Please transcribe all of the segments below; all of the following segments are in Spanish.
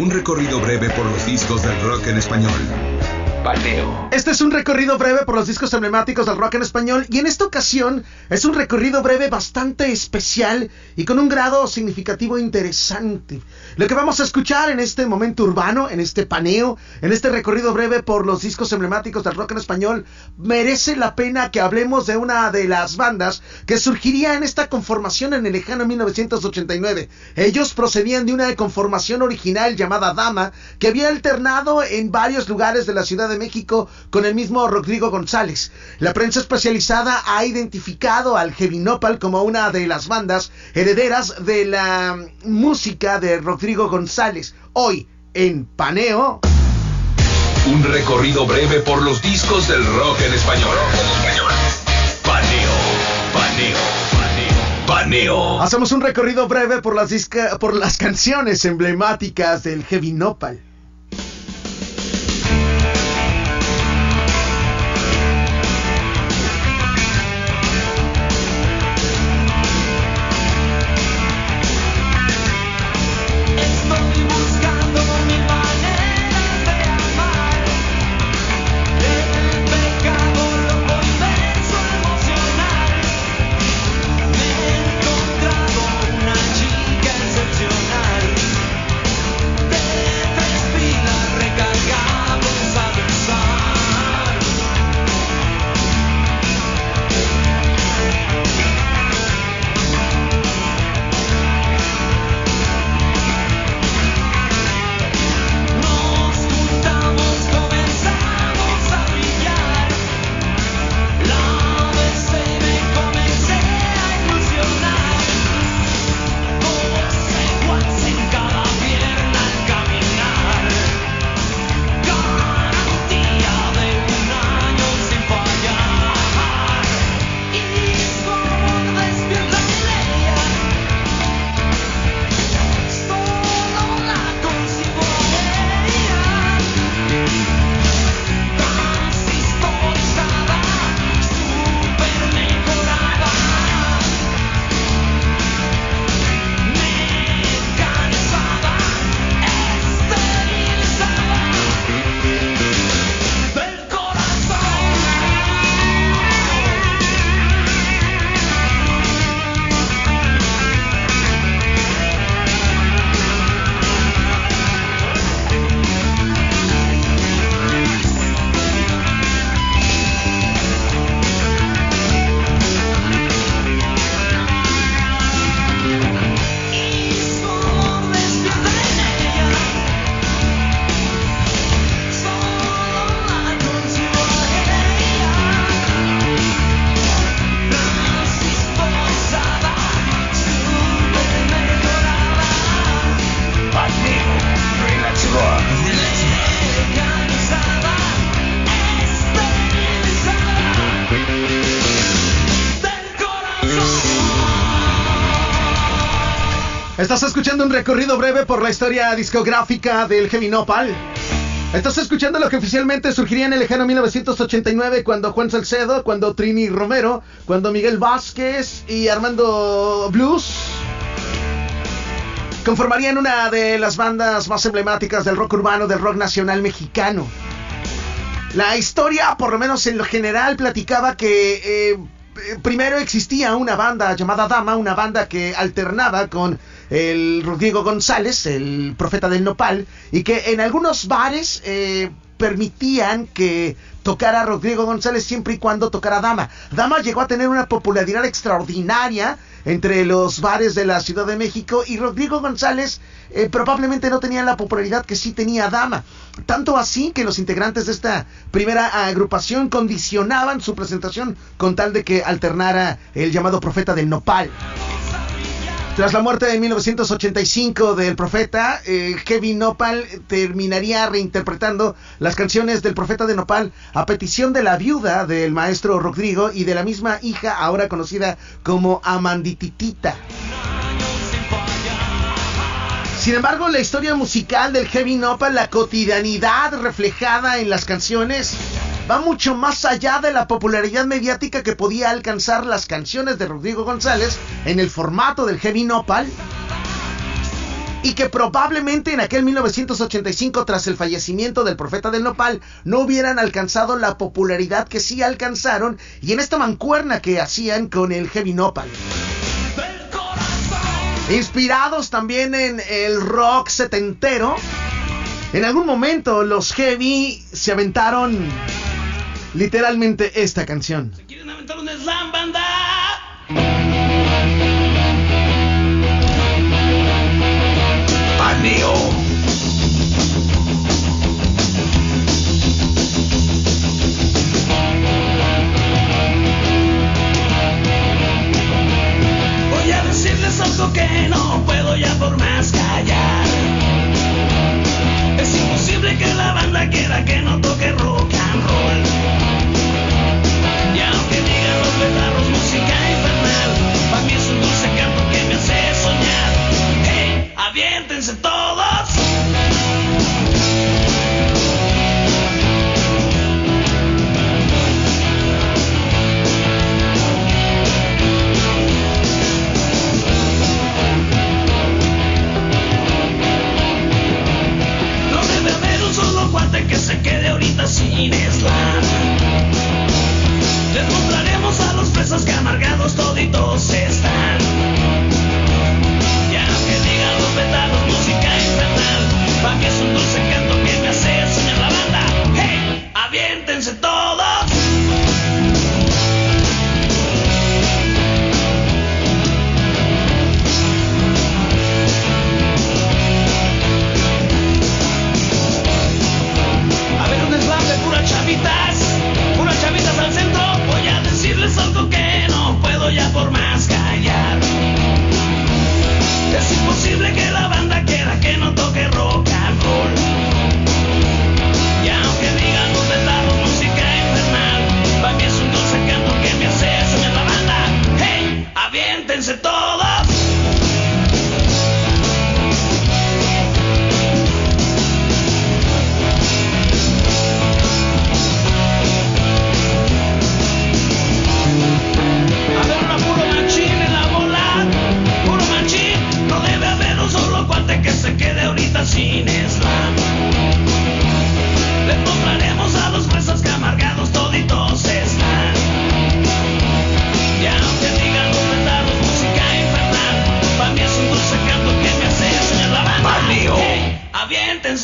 Un recorrido breve por los discos del rock en español. Paneo. Este es un recorrido breve por los discos emblemáticos del rock en español y en esta ocasión es un recorrido breve bastante especial y con un grado significativo interesante. Lo que vamos a escuchar en este momento urbano, en este paneo, en este recorrido breve por los discos emblemáticos del rock en español, merece la pena que hablemos de una de las bandas que surgiría en esta conformación en el lejano 1989. Ellos procedían de una conformación original llamada Dama que había alternado en varios lugares de la ciudad de México con el mismo Rodrigo González. La prensa especializada ha identificado al Heavy Nopal como una de las bandas herederas de la música de Rodrigo González. Hoy, en Paneo. Un recorrido breve por los discos del rock en español. Paneo, paneo, paneo, paneo. Hacemos un recorrido breve por las, por las canciones emblemáticas del Heavy Nopal. Estás escuchando un recorrido breve por la historia discográfica del Heavy Nopal. Estás escuchando lo que oficialmente surgiría en el lejano 1989 cuando Juan Salcedo, cuando Trini Romero, cuando Miguel Vázquez y Armando Blues conformarían una de las bandas más emblemáticas del rock urbano, del rock nacional mexicano. La historia, por lo menos en lo general, platicaba que eh, primero existía una banda llamada Dama, una banda que alternaba con el Rodrigo González, el profeta del nopal, y que en algunos bares eh, permitían que tocara Rodrigo González siempre y cuando tocara Dama. Dama llegó a tener una popularidad extraordinaria entre los bares de la Ciudad de México y Rodrigo González eh, probablemente no tenía la popularidad que sí tenía Dama. Tanto así que los integrantes de esta primera agrupación condicionaban su presentación con tal de que alternara el llamado profeta del nopal. Tras la muerte de 1985 del profeta, eh, Kevin Nopal terminaría reinterpretando las canciones del profeta de Nopal a petición de la viuda del maestro Rodrigo y de la misma hija ahora conocida como Amandititita. Sin embargo, la historia musical del Heavy Nopal, la cotidianidad reflejada en las canciones, va mucho más allá de la popularidad mediática que podía alcanzar las canciones de Rodrigo González en el formato del heavy nopal. y que probablemente en aquel 1985 tras el fallecimiento del profeta del nopal no hubieran alcanzado la popularidad que sí alcanzaron y en esta mancuerna que hacían con el heavy nopal. Inspirados también en el rock setentero, en algún momento los heavy se aventaron literalmente esta canción. ¿Se quieren aventar un slam banda? Voy a decirles algo que no puedo ya por más callar. Es imposible que la banda quiera que no toque rock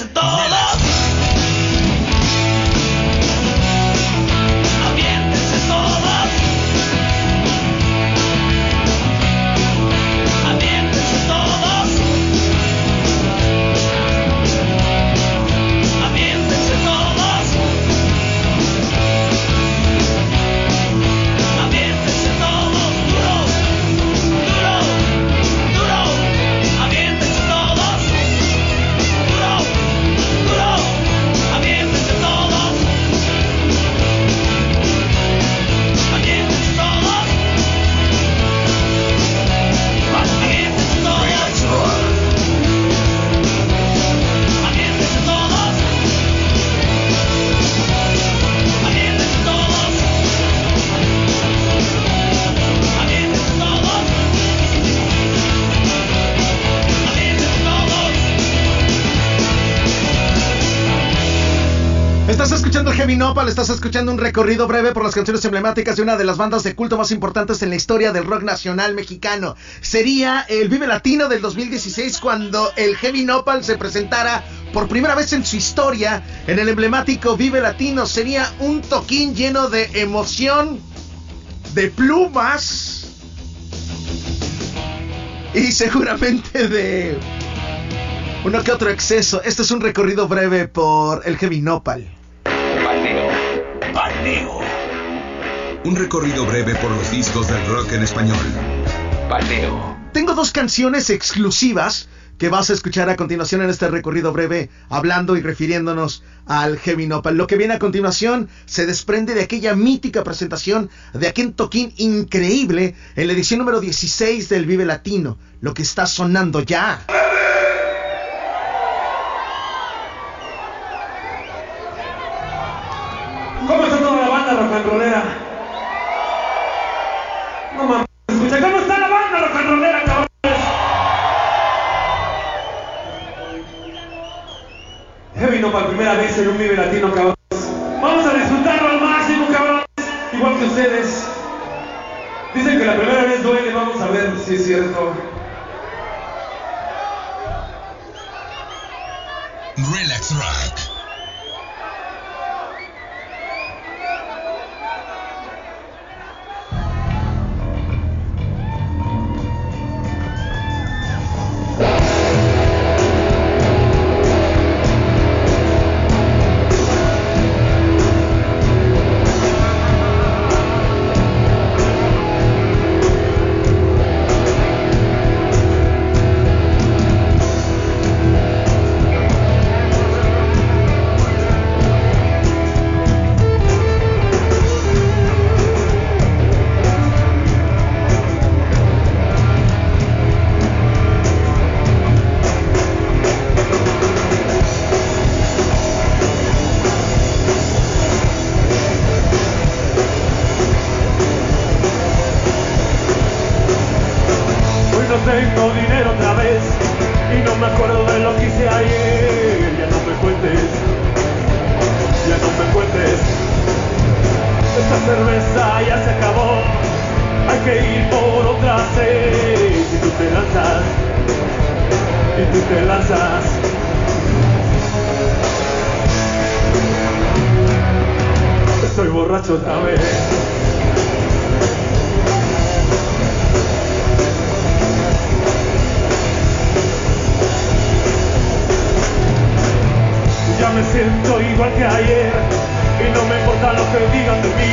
a thought. Heavy Nopal, estás escuchando un recorrido breve por las canciones emblemáticas de una de las bandas de culto más importantes en la historia del rock nacional mexicano. Sería el Vive Latino del 2016 cuando el Heavy Nopal se presentara por primera vez en su historia en el emblemático Vive Latino. Sería un toquín lleno de emoción, de plumas y seguramente de uno que otro exceso. Este es un recorrido breve por el Heavy Nopal. Paneo. Un recorrido breve por los discos del rock en español. Paneo. Tengo dos canciones exclusivas que vas a escuchar a continuación en este recorrido breve, hablando y refiriéndonos al Heavy Nopal. Lo que viene a continuación se desprende de aquella mítica presentación de aquel toquín increíble en la edición número 16 del Vive Latino, lo que está sonando ya. En un Vive Latino, cabrón. Vamos a disfrutarlo al máximo, cabrón. Igual que ustedes. Dicen que la primera vez duele, vamos a ver si es cierto. Relax Rock. Tengo dinero otra vez y no me acuerdo de lo que hice ayer. Ya no me cuentes, ya no me cuentes. Esta cerveza ya se acabó, hay que ir por otra sed. Y tú te lanzas, y tú te lanzas. Estoy borracho otra vez. Siento igual que ayer y no me importa lo que digan de mí.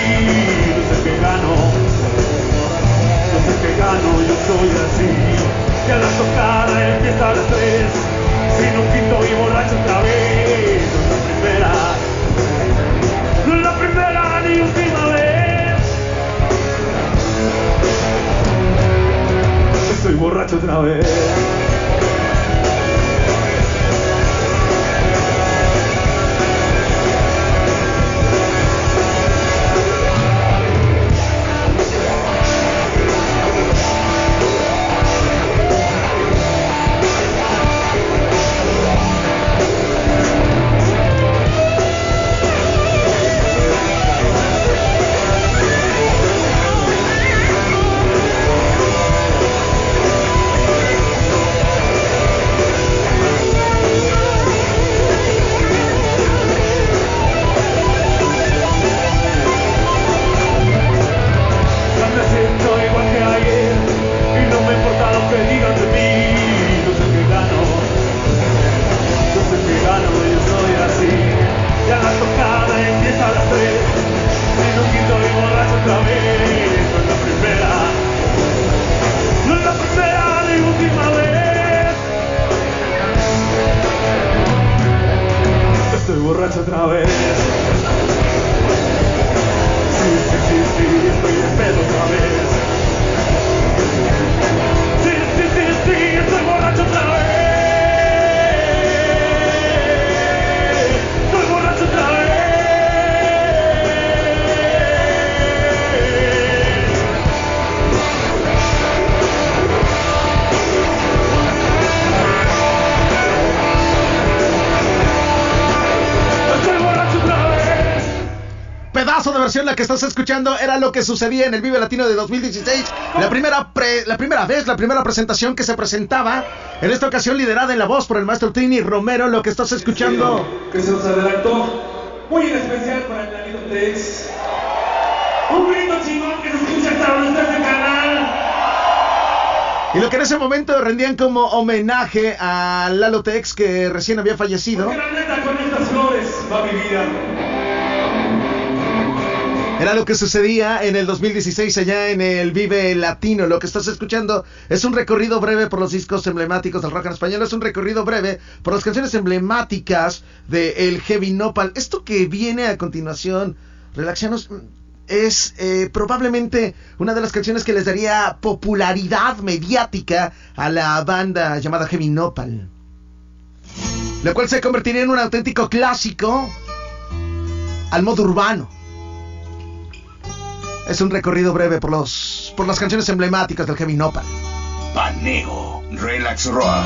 Yo sé que gano, yo sé que gano, yo soy así. Ya la tocada empieza a las tres, sin un quinto y borracho otra vez. No es la primera, no es la primera ni última vez. Estoy borracho otra vez. Versión la que estás escuchando era lo que sucedía en el Vive Latino de 2016. La primera, pre- la primera vez, la primera presentación que se presentaba. En esta ocasión liderada en la voz por el maestro Trini Romero. Lo que estás escuchando. que se nos adelantó muy en especial para el Danilo Tex. Un grito chingón que se escucha hasta este canal. Y lo que en ese momento rendían como homenaje a Lalo Tex que recién había fallecido. Porque la neta con estas flores va mi vida. Era lo que sucedía en el 2016 allá en el Vive Latino. Lo que estás escuchando es un recorrido breve por los discos emblemáticos del rock en español. Es un recorrido breve por las canciones emblemáticas de el Heavy Nopal. Esto que viene a continuación, Relaxianos, es eh, probablemente una de las canciones que les daría popularidad mediática a la banda llamada Heavy Nopal. La cual se convertiría en un auténtico clásico al modo urbano. Es un recorrido breve por los por las canciones emblemáticas del Heavy Nopal. Paneo Relax Rock.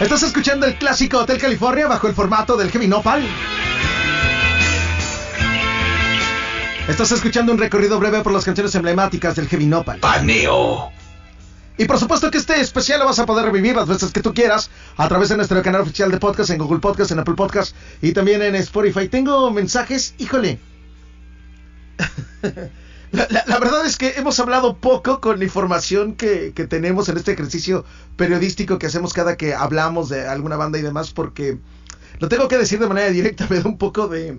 Estás escuchando el clásico Hotel California bajo el formato del Heavy Nopal. Estás escuchando un recorrido breve por las canciones emblemáticas del Heavy Nopal. Paneo. Y por supuesto que este especial lo vas a poder revivir las veces que tú quieras a través de nuestro canal oficial de podcast en Google Podcast, en Apple Podcast y también en Spotify. Tengo mensajes, híjole. La, la- verdad es que hemos hablado poco con la información que, que tenemos en este ejercicio periodístico que hacemos cada que hablamos de alguna banda y demás, porque lo tengo que decir de manera directa, me da un poco de...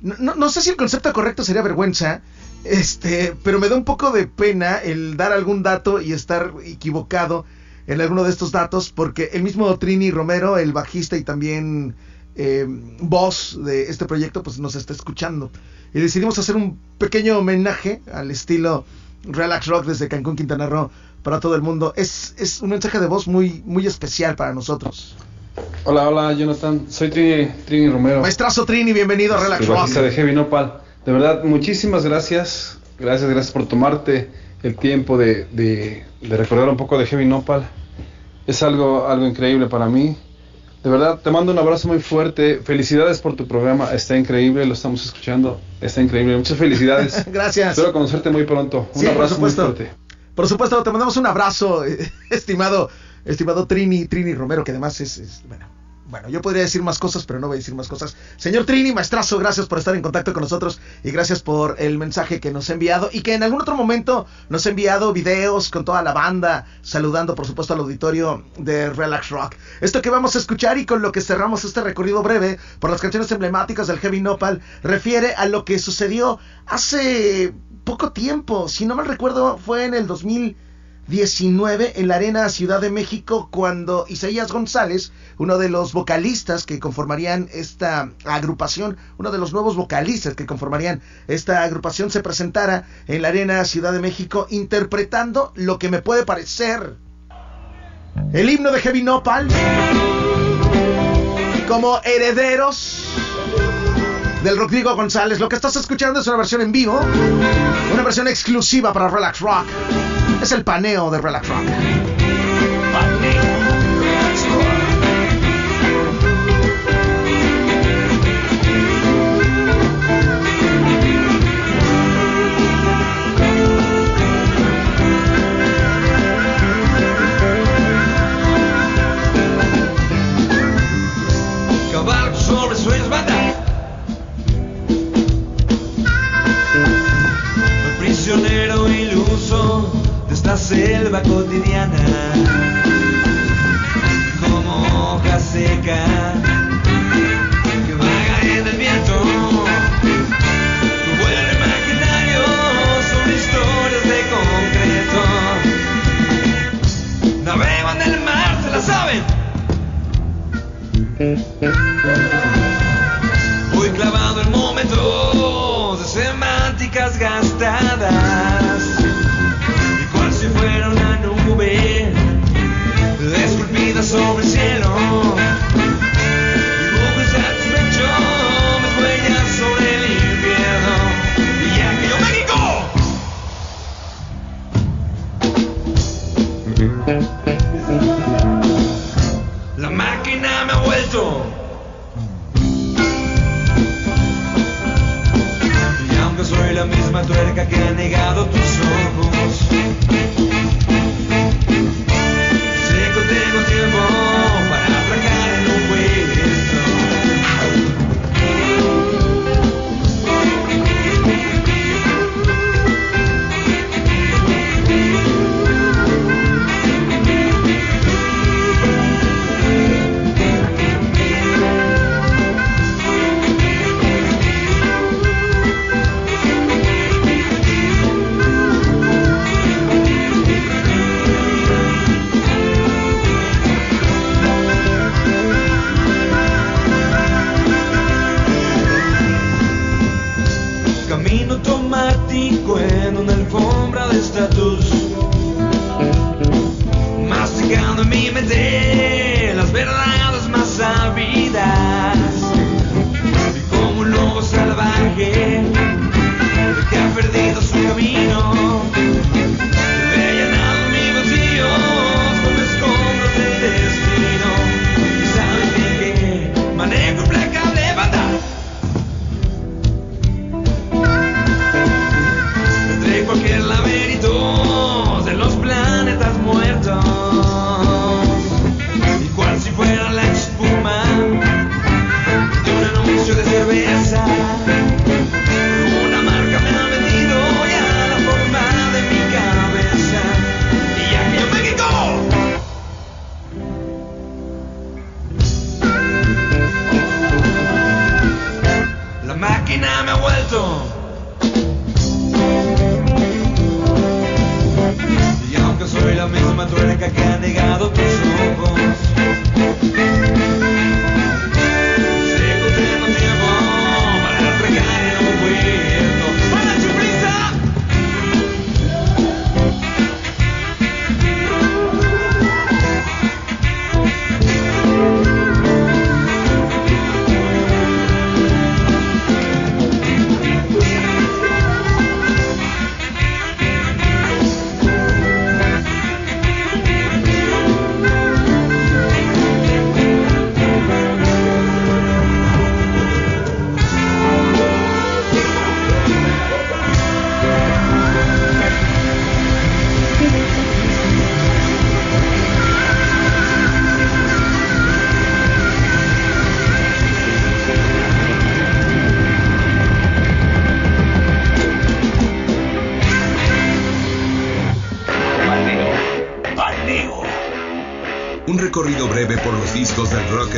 No, no- no sé si el concepto correcto sería vergüenza, este, pero me da un poco de pena el dar algún dato y estar equivocado en alguno de estos datos, porque el mismo Trini Romero, el bajista y también eh, voz de este proyecto, pues nos está escuchando. Y decidimos hacer un pequeño homenaje al estilo Relax Rock desde Cancún, Quintana Roo, para todo el mundo. Es, es un mensaje de voz muy, muy especial para nosotros. Hola, hola, Jonathan. Soy Trini, Trini Romero. Maestrazo Trini, bienvenido a Relax el Rock. de Heavy Nopal. De verdad, muchísimas gracias. Gracias, gracias por tomarte el tiempo de, de- de recordar un poco de Heavy Nopal. Es algo, algo increíble para mí. De verdad, te mando un abrazo muy fuerte. Felicidades por tu programa. Está increíble, lo estamos escuchando. Está increíble. Muchas felicidades. Gracias. Espero conocerte muy pronto. Un Sí, abrazo muy fuerte. Por supuesto, te mandamos un abrazo, estimado, estimado Trini, Trini Romero, que además es, es- bueno, bueno, yo podría decir más cosas, pero no voy a decir más cosas. Señor Trini, maestrazo, gracias por estar en contacto con nosotros y gracias por el mensaje que nos ha enviado y que en algún otro momento nos ha enviado videos con toda la banda, saludando por supuesto al auditorio de Relax Rock. Esto que vamos a escuchar y con lo que cerramos este recorrido breve por las canciones emblemáticas del Heavy Nopal refiere a lo que sucedió hace poco tiempo, si no mal recuerdo fue en el 2019 en la Arena Ciudad de México cuando Isaías González, uno de los vocalistas que conformarían esta agrupación, uno de los nuevos vocalistas que conformarían esta agrupación se presentara en la Arena Ciudad de México interpretando lo que me puede parecer el himno de Heavy Nopal como herederos del Rodrigo González. Lo que estás escuchando es una versión en vivo, una versión exclusiva para Relax Rock. Es el paneo de Relax Rock. Y cual si fuera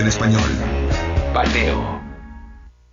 en español.